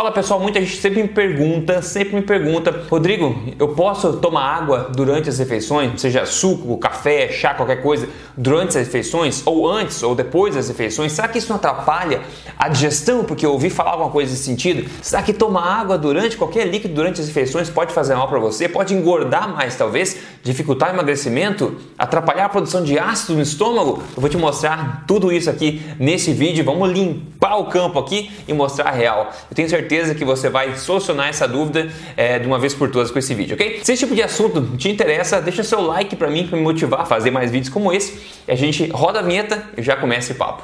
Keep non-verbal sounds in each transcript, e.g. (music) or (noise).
Fala pessoal, muita gente sempre me pergunta, sempre me pergunta, Rodrigo, eu posso tomar água durante as refeições, seja suco, café, chá, qualquer coisa, durante as refeições, ou antes ou depois das refeições? Será que isso não atrapalha a digestão? Porque eu ouvi falar alguma coisa nesse sentido. Será que tomar água durante qualquer líquido durante as refeições pode fazer mal para você? Pode engordar mais, talvez, dificultar o emagrecimento, atrapalhar a produção de ácido no estômago? Eu vou te mostrar tudo isso aqui nesse vídeo. Vamos limpar o campo aqui e mostrar a real. Eu tenho certeza que você vai solucionar essa dúvida é, de uma vez por todas com esse vídeo, ok? Se esse tipo de assunto te interessa, deixa seu like para mim, para me motivar a fazer mais vídeos como esse. E a gente roda a vinheta e já começa esse papo.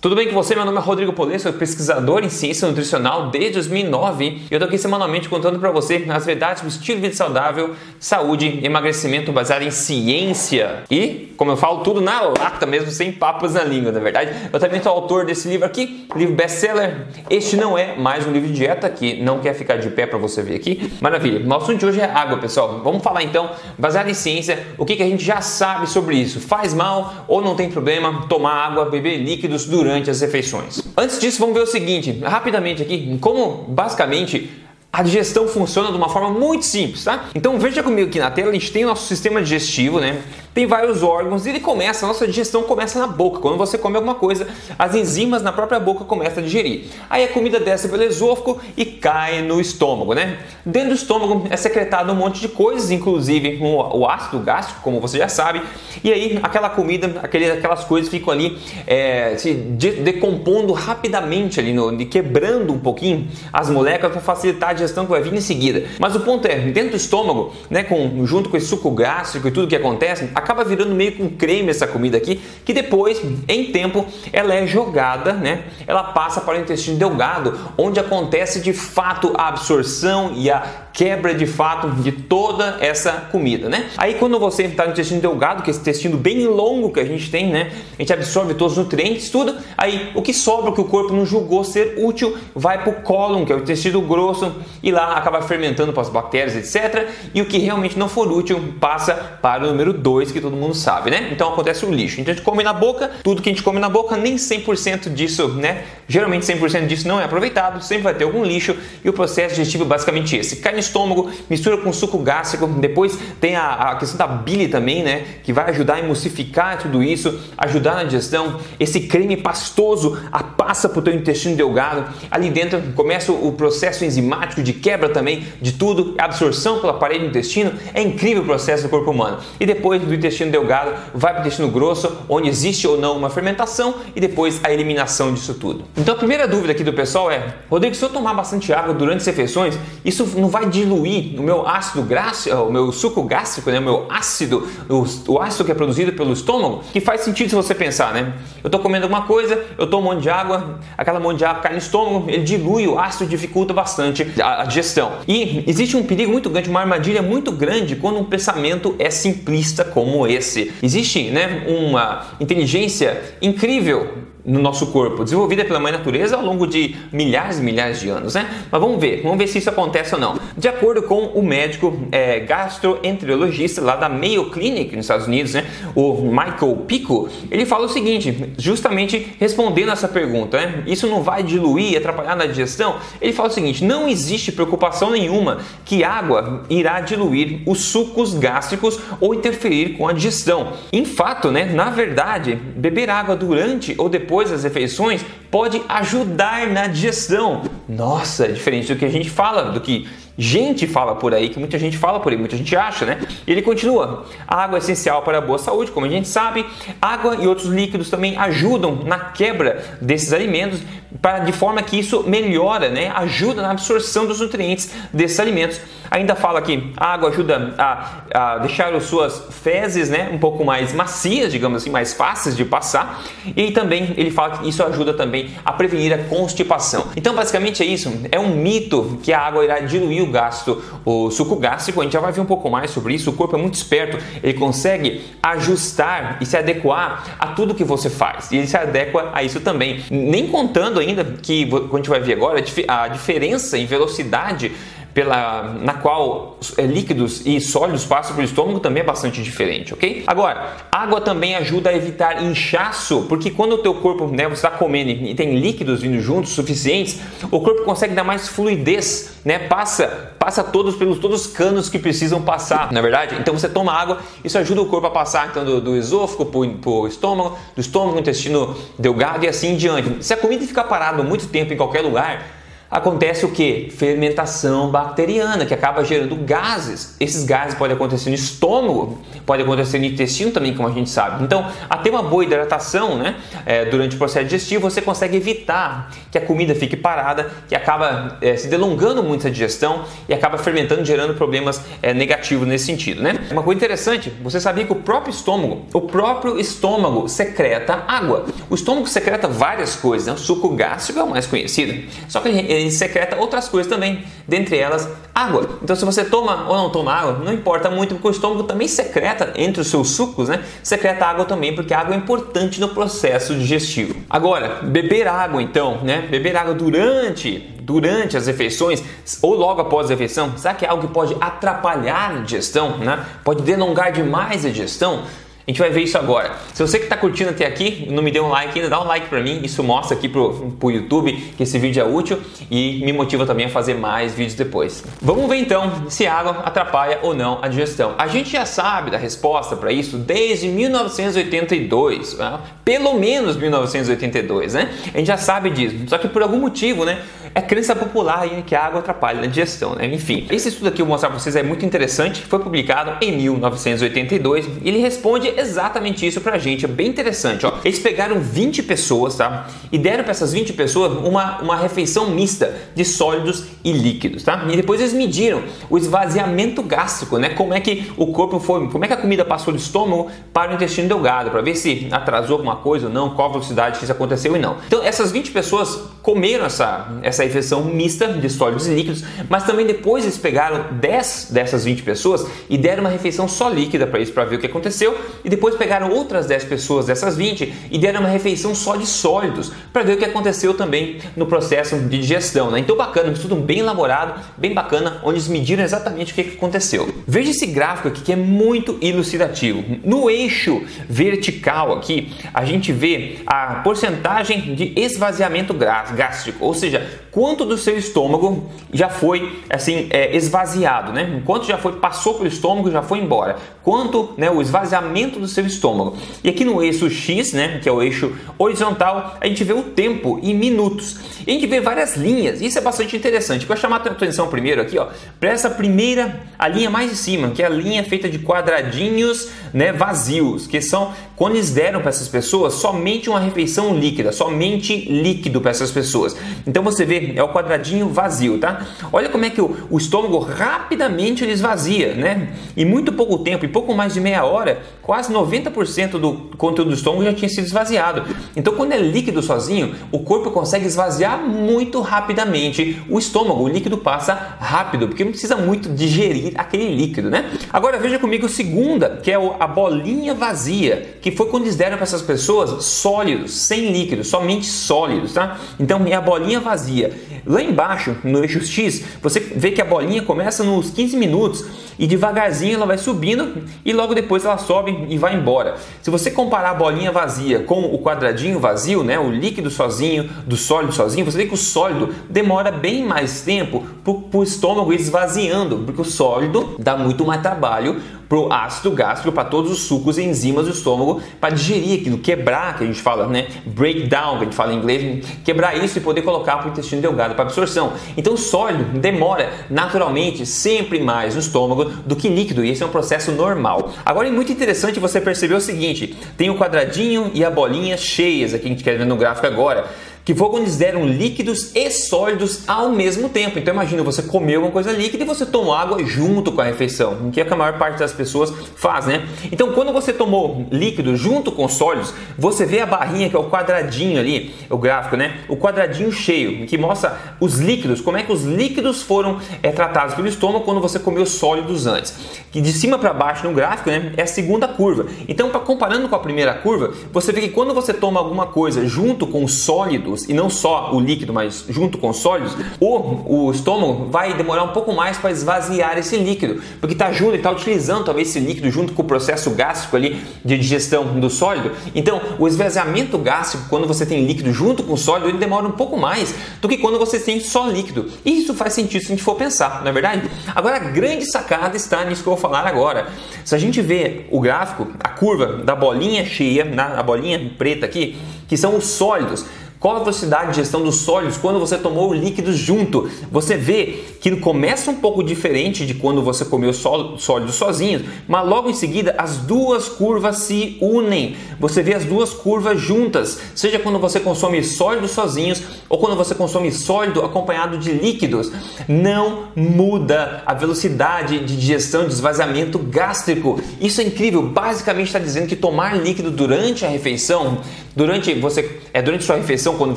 Tudo bem com você? Meu nome é Rodrigo Polê, sou pesquisador em ciência nutricional desde 2009 e eu estou aqui semanalmente contando para você as verdades do estilo de vida saudável, saúde, emagrecimento baseado em ciência e, como eu falo, tudo na lata mesmo, sem papas na língua, na é verdade. Eu também sou autor desse livro aqui, livro best-seller. Este não é mais um livro de dieta que não quer ficar de pé para você ver aqui. Maravilha. O assunto de hoje é água, pessoal. Vamos falar então, baseado em ciência, o que, que a gente já sabe sobre isso. Faz mal ou não tem problema tomar água, beber líquidos durante durante as refeições. Antes disso, vamos ver o seguinte, rapidamente aqui, como basicamente a digestão funciona de uma forma muito simples, tá? Então veja comigo aqui na tela, a gente tem o nosso sistema digestivo, né? Tem vários órgãos e ele começa, a nossa digestão começa na boca. Quando você come alguma coisa, as enzimas na própria boca começam a digerir. Aí a comida desce pelo esôfago e cai no estômago, né? Dentro do estômago é secretado um monte de coisas, inclusive o ácido gástrico, como você já sabe. E aí aquela comida, aquelas coisas ficam ali é, se decompondo rapidamente ali, no, quebrando um pouquinho as moléculas para facilitar a digestão que vai vir em seguida. Mas o ponto é, dentro do estômago, né, com, junto com esse suco gástrico e tudo que acontece, acaba virando meio que um creme essa comida aqui, que depois, em tempo, ela é jogada, né? Ela passa para o intestino delgado, onde acontece de fato a absorção e a quebra de fato de toda essa comida, né? Aí quando você está no intestino delgado, que é esse intestino bem longo que a gente tem, né? A gente absorve todos os nutrientes, tudo. Aí o que sobra, que o corpo não julgou ser útil, vai para o cólon, que é o intestino grosso, e lá acaba fermentando para as bactérias, etc. E o que realmente não for útil passa para o número 2, que todo mundo sabe, né? Então acontece o lixo. Então a gente come na boca, tudo que a gente come na boca, nem 100% disso, né? Geralmente 100% disso não é aproveitado, sempre vai ter algum lixo, e o processo digestivo é basicamente esse. Cai estômago, mistura com suco gástrico, depois tem a, a, questão da bile também, né? Que vai ajudar a emulsificar tudo isso, ajudar na digestão. Esse creme pastoso a, passa para o teu intestino delgado. Ali dentro começa o processo enzimático de quebra também de tudo, absorção pela parede do intestino. É incrível o processo do corpo humano. E depois do intestino delgado vai para o intestino grosso, onde existe ou não uma fermentação e depois a eliminação disso tudo. Então a primeira dúvida aqui do pessoal é: Rodrigo, se eu tomar bastante água durante as refeições, isso não vai diluir o meu ácido gástrico, o meu suco gástrico, né, o meu ácido, o, o, ácido que é produzido pelo estômago, que faz sentido se você pensar, né? Eu estou comendo alguma coisa, eu tomo um monte de água, aquela monte de água cai no estômago, ele dilui o ácido, dificulta bastante a, a digestão. E existe um perigo muito grande, uma armadilha muito grande quando um pensamento é simplista como esse. Existe, né, uma inteligência incrível no nosso corpo, desenvolvida pela mãe natureza ao longo de milhares e milhares de anos, né? Mas vamos ver, vamos ver se isso acontece ou não. De acordo com o médico é, gastroenterologista lá da Mayo Clinic nos Estados Unidos, né? O Michael Pico, ele fala o seguinte, justamente respondendo essa pergunta, né? Isso não vai diluir, atrapalhar na digestão? Ele fala o seguinte: não existe preocupação nenhuma que água irá diluir os sucos gástricos ou interferir com a digestão. Em fato, né? Na verdade, beber água durante ou depois depois das refeições pode ajudar na digestão. Nossa, é diferente do que a gente fala, do que gente fala por aí, que muita gente fala por aí, muita gente acha, né? Ele continua: a água é essencial para a boa saúde, como a gente sabe. Água e outros líquidos também ajudam na quebra desses alimentos, para, de forma que isso melhora, né? Ajuda na absorção dos nutrientes desses alimentos. Ainda fala que a água ajuda a, a deixar as suas fezes, né, um pouco mais macias, digamos assim, mais fáceis de passar. E também ele fala que isso ajuda também a prevenir a constipação. Então, basicamente é isso. É um mito que a água irá diluir o gasto, o suco gástrico, a gente já vai ver um pouco mais sobre isso. O corpo é muito esperto, ele consegue ajustar e se adequar a tudo que você faz. E ele se adequa a isso também. Nem contando ainda que, a gente vai ver agora, a diferença em velocidade pela, na qual é, líquidos e sólidos passam pelo estômago também é bastante diferente, ok? Agora, água também ajuda a evitar inchaço, porque quando o teu corpo, né, você está comendo e tem líquidos vindo juntos suficientes, o corpo consegue dar mais fluidez, né? Passa, passa todos pelos todos os canos que precisam passar, na é verdade. Então você toma água, isso ajuda o corpo a passar então do, do esôfago para o estômago, do estômago, intestino delgado e assim em diante. Se a comida ficar parada muito tempo em qualquer lugar, acontece o que? Fermentação bacteriana, que acaba gerando gases. Esses gases podem acontecer no estômago, pode acontecer no intestino também, como a gente sabe. Então, até uma boa hidratação né, é, durante o processo digestivo, você consegue evitar que a comida fique parada, que acaba é, se delongando muito a digestão e acaba fermentando, gerando problemas é, negativos nesse sentido. Né? Uma coisa interessante, você sabia que o próprio estômago, o próprio estômago secreta água. O estômago secreta várias coisas, né? o suco gástrico é o mais conhecido. Só que ele secreta outras coisas também, dentre elas água. Então, se você toma ou não toma água, não importa muito, porque o estômago também secreta, entre os seus sucos, né? Secreta água também, porque a água é importante no processo digestivo. Agora, beber água, então, né? Beber água durante durante as refeições ou logo após a refeição, será que é algo que pode atrapalhar a digestão, né? Pode delongar demais a digestão? A gente vai ver isso agora. Se você que está curtindo até aqui não me deu um like ainda, dá um like para mim. Isso mostra aqui pro, pro YouTube que esse vídeo é útil e me motiva também a fazer mais vídeos depois. Vamos ver então se a água atrapalha ou não a digestão. A gente já sabe da resposta para isso desde 1982, né? pelo menos 1982, né? A gente já sabe disso. Só que por algum motivo, né? É crença popular aí que a água atrapalha na digestão, né? Enfim, esse estudo aqui eu vou mostrar para vocês é muito interessante. Foi publicado em 1982 e ele responde exatamente isso pra gente. É bem interessante, ó. Eles pegaram 20 pessoas, tá? E deram para essas 20 pessoas uma, uma refeição mista de sólidos e líquidos, tá? E depois eles mediram o esvaziamento gástrico, né? Como é que o corpo foi, como é que a comida passou do estômago para o intestino delgado, para ver se atrasou alguma coisa ou não, qual a velocidade que isso aconteceu e não. Então, essas 20 pessoas comeram essa, essa refeição mista de sólidos e líquidos, mas também depois eles pegaram 10 dessas 20 pessoas e deram uma refeição só líquida para isso, para ver o que aconteceu e depois pegaram outras 10 pessoas dessas 20 e deram uma refeição só de sólidos para ver o que aconteceu também no processo de digestão. Né? Então, bacana, um estudo bem elaborado, bem bacana, onde eles mediram exatamente o que aconteceu. Veja esse gráfico aqui que é muito ilustrativo. No eixo vertical aqui, a gente vê a porcentagem de esvaziamento gástrico, ou seja, quanto do seu estômago já foi assim é, esvaziado, né? Quanto já foi passou pelo estômago, já foi embora. Quanto, né, o esvaziamento do seu estômago. E aqui no eixo X, né, que é o eixo horizontal, a gente vê o tempo em minutos. E a gente vê várias linhas. Isso é bastante interessante. Para chamar a atenção primeiro aqui, ó, para essa primeira, a linha mais de cima, que é a linha feita de quadradinhos, né, vazios, que são quando eles deram para essas pessoas somente uma refeição líquida, somente líquido para essas pessoas. Então você vê é o quadradinho vazio, tá? Olha como é que o, o estômago rapidamente ele esvazia, né? Em muito pouco tempo, em pouco mais de meia hora, quase 90% do conteúdo do estômago já tinha sido esvaziado. Então, quando é líquido sozinho, o corpo consegue esvaziar muito rapidamente o estômago. O líquido passa rápido, porque não precisa muito digerir aquele líquido, né? Agora veja comigo a segunda, que é a bolinha vazia, que foi quando eles deram para essas pessoas sólidos, sem líquido, somente sólidos, tá? Então, é a bolinha vazia. Lá embaixo, no eixo X, você vê que a bolinha começa nos 15 minutos e devagarzinho ela vai subindo e logo depois ela sobe e vai embora. Se você comparar a bolinha vazia com o quadradinho vazio, né, o líquido sozinho, do sólido sozinho, você vê que o sólido demora bem mais tempo para o estômago esvaziando, porque o sólido dá muito mais trabalho para o ácido gástrico, para todos os sucos e enzimas do estômago, para digerir aquilo, quebrar, que a gente fala, né? Breakdown, que a gente fala em inglês, quebrar isso e poder colocar para o intestino delgado, para absorção. Então, sólido demora naturalmente sempre mais no estômago do que líquido, e esse é um processo normal. Agora, é muito interessante você perceber o seguinte: tem o quadradinho e a bolinha cheias, aqui a gente quer ver no gráfico agora que foi quando eles deram líquidos e sólidos ao mesmo tempo. Então imagina você comer alguma coisa líquida e você tomou água junto com a refeição, que é o que a maior parte das pessoas faz, né? Então quando você tomou líquido junto com sólidos, você vê a barrinha que é o quadradinho ali, o gráfico, né? O quadradinho cheio, que mostra os líquidos, como é que os líquidos foram é, tratados pelo estômago quando você comeu sólidos antes. Que de cima para baixo no gráfico, né, é a segunda curva. Então, pra, comparando com a primeira curva, você vê que quando você toma alguma coisa junto com sólidos e não só o líquido, mas junto com os sólidos, o, o estômago vai demorar um pouco mais para esvaziar esse líquido, porque está junto e está utilizando talvez esse líquido junto com o processo gástrico ali de digestão do sólido. Então, o esvaziamento gástrico, quando você tem líquido junto com o sólido, ele demora um pouco mais do que quando você tem só líquido. E isso faz sentido se a gente for pensar, não é verdade? Agora, a grande sacada está nisso que eu vou falar agora. Se a gente vê o gráfico, a curva da bolinha cheia, na, a bolinha preta aqui, que são os sólidos, qual a velocidade de gestão dos sólidos quando você tomou o líquido junto? Você vê que começa um pouco diferente de quando você comeu sólidos sozinhos, mas logo em seguida as duas curvas se unem. Você vê as duas curvas juntas, seja quando você consome sólidos sozinhos ou quando você consome sólido acompanhado de líquidos. Não muda a velocidade de digestão de esvaziamento gástrico. Isso é incrível. Basicamente está dizendo que tomar líquido durante a refeição, durante você é durante sua refeição quando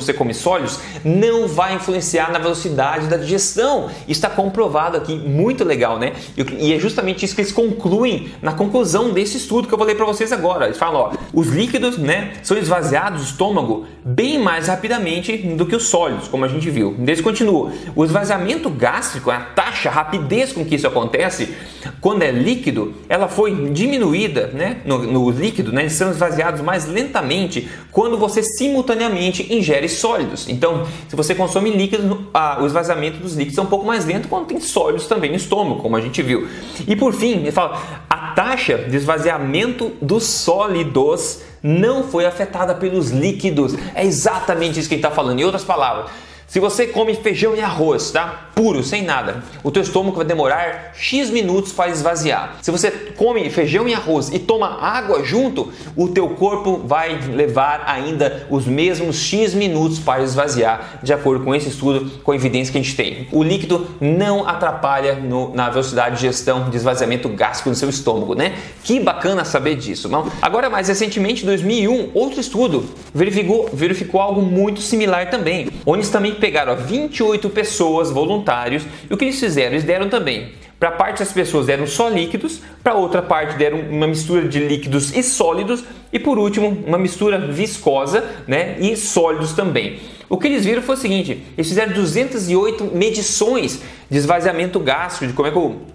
você come sólidos, não vai influenciar na velocidade da digestão. Está comprovado aqui, muito legal, né? E é justamente isso que eles concluem na conclusão desse estudo que eu vou ler para vocês agora. Eles falam, ó, os líquidos, né, são esvaziados do estômago bem mais rapidamente do que os sólidos, como a gente viu. Eles continuam. O esvaziamento gástrico, a taxa, a rapidez com que isso acontece, quando é líquido, ela foi diminuída, né, no, no líquido, né, eles são esvaziados mais lentamente quando você simultaneamente ingere sólidos. Então, se você consome líquido, ah, o esvaziamento dos líquidos é um pouco mais lento quando tem sólidos também no estômago, como a gente viu. E por fim, ele fala, a taxa de esvaziamento dos sólidos não foi afetada pelos líquidos. É exatamente isso que ele está falando. Em outras palavras, se você come feijão e arroz, tá? Puro, sem nada, o teu estômago vai demorar X minutos para esvaziar. Se você come feijão e arroz e toma água junto, o teu corpo vai levar ainda os mesmos X minutos para esvaziar, de acordo com esse estudo, com a evidência que a gente tem. O líquido não atrapalha no, na velocidade de gestão de esvaziamento gástrico no seu estômago, né? Que bacana saber disso, não? Agora, mais recentemente, em 2001, outro estudo verificou, verificou algo muito similar também, onde também pegaram 28 pessoas, voluntários, e o que eles fizeram? Eles deram também. Para parte das pessoas deram só líquidos, para outra parte deram uma mistura de líquidos e sólidos, e por último, uma mistura viscosa né, e sólidos também. O que eles viram foi o seguinte: eles fizeram 208 medições de esvaziamento gástrico, de como é que o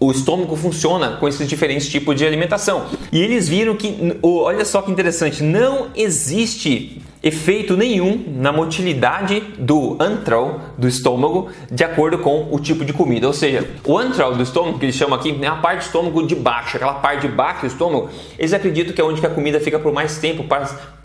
o estômago funciona com esses diferentes tipos de alimentação. E eles viram que, olha só que interessante, não existe efeito nenhum na motilidade do antral do estômago de acordo com o tipo de comida. Ou seja, o antral do estômago, que eles chamam aqui, é a parte do estômago de baixo, aquela parte de baixo do estômago, eles acreditam que é onde que a comida fica por mais tempo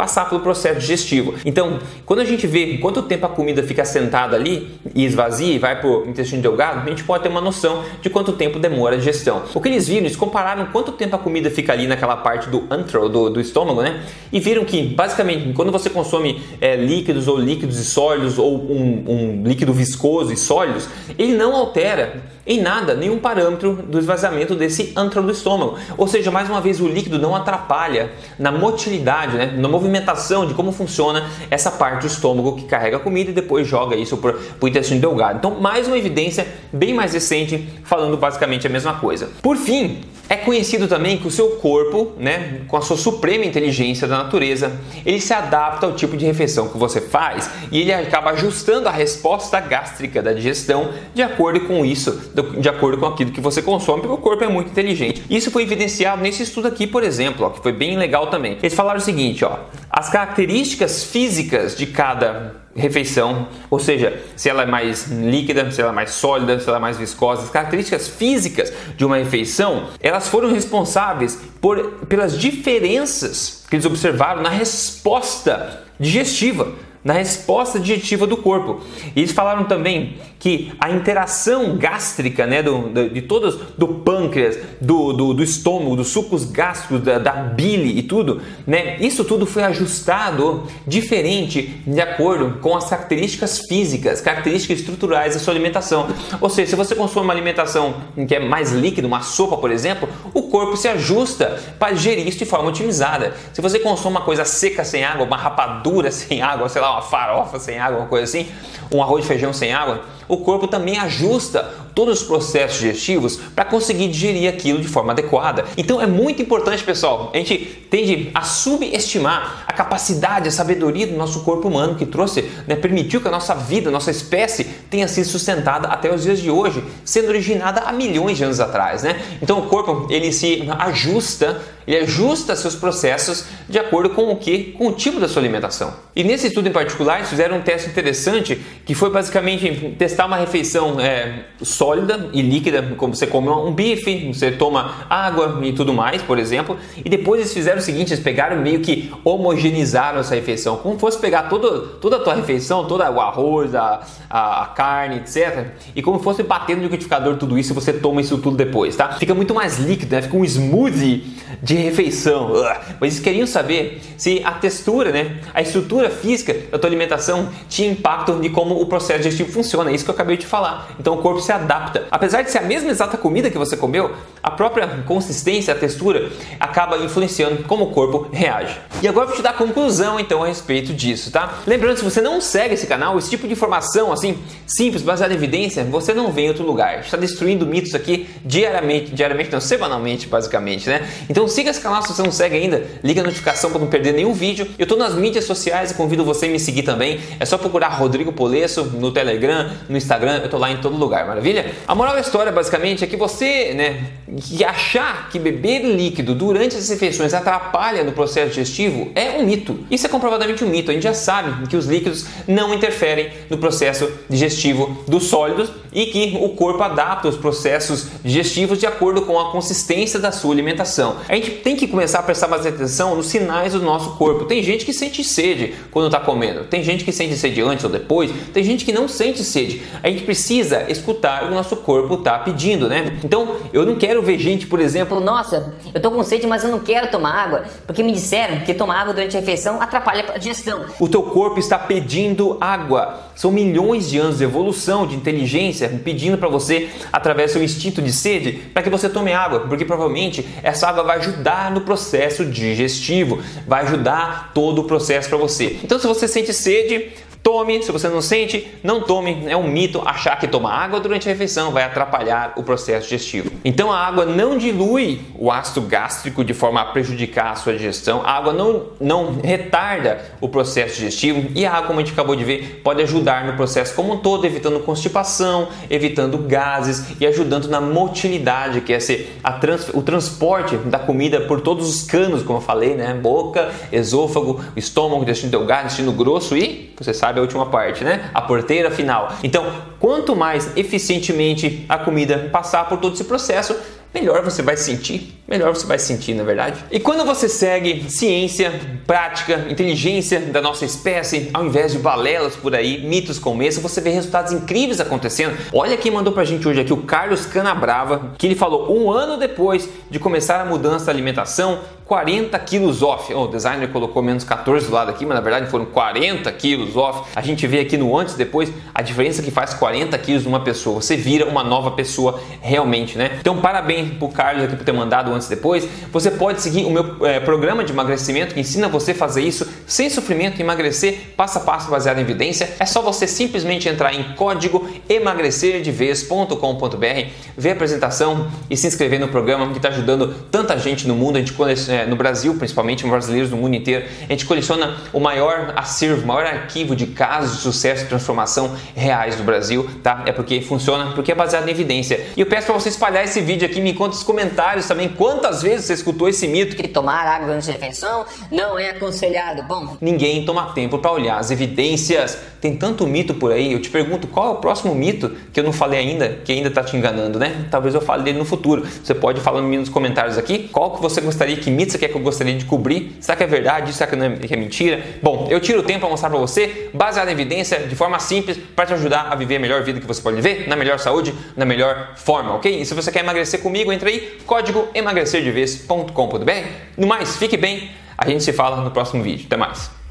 passar pelo processo digestivo. Então, quando a gente vê quanto tempo a comida fica sentada ali e esvazia e vai para o intestino delgado, a gente pode ter uma noção de quanto tempo demora a digestão. O que eles viram, eles compararam quanto tempo a comida fica ali naquela parte do antral do, do estômago, né? E viram que, basicamente, quando você consome é, líquidos ou líquidos e sólidos ou um, um líquido viscoso e sólidos, ele não altera em nada nenhum parâmetro do esvaziamento desse antro do estômago. Ou seja, mais uma vez, o líquido não atrapalha na motilidade, né, na movimentação de como funciona essa parte do estômago que carrega a comida e depois joga isso para o intestino delgado. Então, mais uma evidência bem mais recente falando basicamente a mesma coisa. Por fim, é conhecido também que o seu corpo, né, com a sua suprema inteligência da natureza, ele se adapta ao tipo de refeição que você faz e ele acaba ajustando a resposta gástrica da digestão de acordo com isso, de acordo com aquilo que você consome, porque o corpo é muito inteligente. Isso foi evidenciado nesse estudo aqui, por exemplo, ó, que foi bem legal também. Eles falaram o seguinte, ó, as características físicas de cada refeição, ou seja, se ela é mais líquida, se ela é mais sólida, se ela é mais viscosa, as características físicas de uma refeição, elas foram responsáveis por, pelas diferenças que eles observaram na resposta digestiva na resposta digestiva do corpo. E eles falaram também que a interação gástrica, né, do, de todas, do pâncreas, do, do, do, estômago, dos sucos gástricos, da, da, bile e tudo, né, isso tudo foi ajustado diferente de acordo com as características físicas, características estruturais da sua alimentação. Ou seja, se você consome uma alimentação que é mais líquida, uma sopa, por exemplo, o corpo se ajusta para gerir isso de forma otimizada. Se você consome uma coisa seca sem água, uma rapadura (laughs) sem água, sei lá, uma farofa sem água, uma coisa assim, um arroz e feijão sem água, o corpo também ajusta todos os processos digestivos para conseguir digerir aquilo de forma adequada. Então é muito importante, pessoal, a gente tende a subestimar a capacidade, a sabedoria do nosso corpo humano que trouxe, né, permitiu que a nossa vida, a nossa espécie tenha sido sustentada até os dias de hoje, sendo originada há milhões de anos atrás, né? Então o corpo ele se ajusta ele ajusta seus processos de acordo com o que? Com o tipo da sua alimentação. E nesse estudo em particular, eles fizeram um teste interessante que foi basicamente testar uma refeição é, sólida e líquida, como você come um bife, você toma água e tudo mais, por exemplo. E depois eles fizeram o seguinte: eles pegaram meio que homogenizaram essa refeição, como fosse pegar todo, toda a tua refeição, todo o arroz, a, a, a carne, etc. E como fosse bater no liquidificador tudo isso e você toma isso tudo depois, tá? Fica muito mais líquido, né? Fica um smoothie de de refeição. Mas eles queriam saber se a textura, né, a estrutura física da tua alimentação tinha impacto de como o processo digestivo funciona. É isso que eu acabei de falar. Então o corpo se adapta. Apesar de ser a mesma exata comida que você comeu, a própria consistência, a textura acaba influenciando como o corpo reage. E agora eu vou te dar a conclusão então a respeito disso, tá? Lembrando, se você não segue esse canal, esse tipo de informação assim, simples, baseada em evidência, você não vem em outro lugar. Está destruindo mitos aqui diariamente, diariamente não, semanalmente, basicamente, né? Então siga esse canal se você não segue ainda, liga a notificação para não perder nenhum vídeo. Eu estou nas mídias sociais e convido você a me seguir também. É só procurar Rodrigo Polesso no Telegram, no Instagram, eu estou lá em todo lugar, maravilha? A moral da história basicamente é que você, né, que achar que beber líquido durante as refeições atrapalha no processo digestivo é um mito. Isso é comprovadamente um mito. A gente já sabe que os líquidos não interferem no processo digestivo dos sólidos e que o corpo adapta os processos digestivos de acordo com a consistência da sua alimentação. A gente tem que começar a prestar mais atenção nos sinais do nosso corpo. Tem gente que sente sede quando está comendo, tem gente que sente sede antes ou depois, tem gente que não sente sede. A gente precisa escutar o nosso corpo está pedindo, né? Então, eu não quero ver gente, por exemplo, nossa, eu tô com sede, mas eu não quero tomar água, porque me disseram que tomar água durante a refeição atrapalha a digestão. O teu corpo está pedindo água. São milhões de anos de evolução, de inteligência, pedindo para você, através do seu instinto de sede, para que você tome água, porque provavelmente essa água vai ajudar no processo digestivo, vai ajudar todo o processo para você. Então, se você sente sede, Tome, se você não sente, não tome. É um mito achar que tomar água durante a refeição vai atrapalhar o processo digestivo. Então a água não dilui o ácido gástrico de forma a prejudicar a sua digestão. A água não, não retarda o processo digestivo e a água, como a gente acabou de ver, pode ajudar no processo como um todo, evitando constipação, evitando gases e ajudando na motilidade, que é ser trans, o transporte da comida por todos os canos, como eu falei, né? Boca, esôfago, estômago, intestino delgado, intestino grosso e, você sabe, sabe a última parte, né? A porteira final. Então, quanto mais eficientemente a comida passar por todo esse processo, melhor você vai sentir, melhor você vai sentir, na verdade. E quando você segue ciência, prática, inteligência da nossa espécie, ao invés de balelas por aí, mitos esse, você vê resultados incríveis acontecendo. Olha quem mandou pra gente hoje aqui, o Carlos Canabrava, que ele falou um ano depois de começar a mudança da alimentação, 40 quilos off. Oh, o designer colocou menos 14 do lado aqui, mas na verdade foram 40 quilos off. A gente vê aqui no antes e depois a diferença que faz 40 quilos numa pessoa. Você vira uma nova pessoa realmente, né? Então, parabéns pro Carlos aqui por ter mandado antes e depois. Você pode seguir o meu é, programa de emagrecimento que ensina você a fazer isso sem sofrimento, emagrecer passo a passo baseado em evidência. É só você simplesmente entrar em código emagrecerdevez.com.br, ver a apresentação e se inscrever no programa que está ajudando tanta gente no mundo. A gente conhece é, no Brasil, principalmente brasileiros no mundo inteiro, a gente coleciona o maior acervo, o maior arquivo de casos de sucesso e transformação reais do Brasil, tá? É porque funciona, porque é baseado em evidência. E eu peço para você espalhar esse vídeo aqui, me conta nos comentários também quantas vezes você escutou esse mito que tomar água antes da refeição não é aconselhado. Bom, ninguém toma tempo para olhar as evidências. Tem tanto mito por aí. Eu te pergunto qual é o próximo mito que eu não falei ainda, que ainda está te enganando, né? Talvez eu fale dele no futuro. Você pode falar nos comentários aqui qual que você gostaria que mito você quer que eu gostaria de cobrir? Será que é verdade? Será que, não é, que é mentira? Bom, eu tiro o tempo para mostrar para você, baseado em evidência, de forma simples, para te ajudar a viver a melhor vida que você pode viver, na melhor saúde, na melhor forma, ok? E se você quer emagrecer comigo, entre aí, código emagrecerdevez.com.br. No mais, fique bem, a gente se fala no próximo vídeo. Até mais!